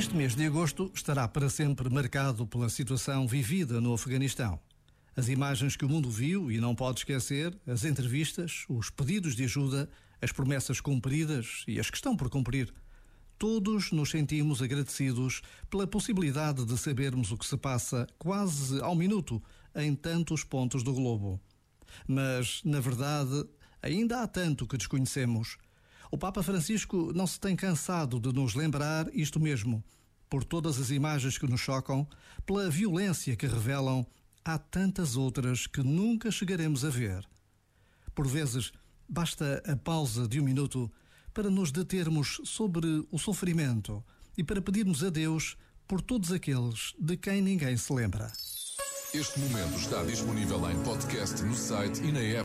Este mês de agosto estará para sempre marcado pela situação vivida no Afeganistão. As imagens que o mundo viu e não pode esquecer, as entrevistas, os pedidos de ajuda, as promessas cumpridas e as que estão por cumprir. Todos nos sentimos agradecidos pela possibilidade de sabermos o que se passa quase ao minuto em tantos pontos do globo. Mas, na verdade, ainda há tanto que desconhecemos o Papa Francisco não se tem cansado de nos lembrar isto mesmo. Por todas as imagens que nos chocam, pela violência que revelam, há tantas outras que nunca chegaremos a ver. Por vezes, basta a pausa de um minuto para nos determos sobre o sofrimento e para pedirmos a Deus por todos aqueles de quem ninguém se lembra. Este momento está disponível em podcast no site e na app.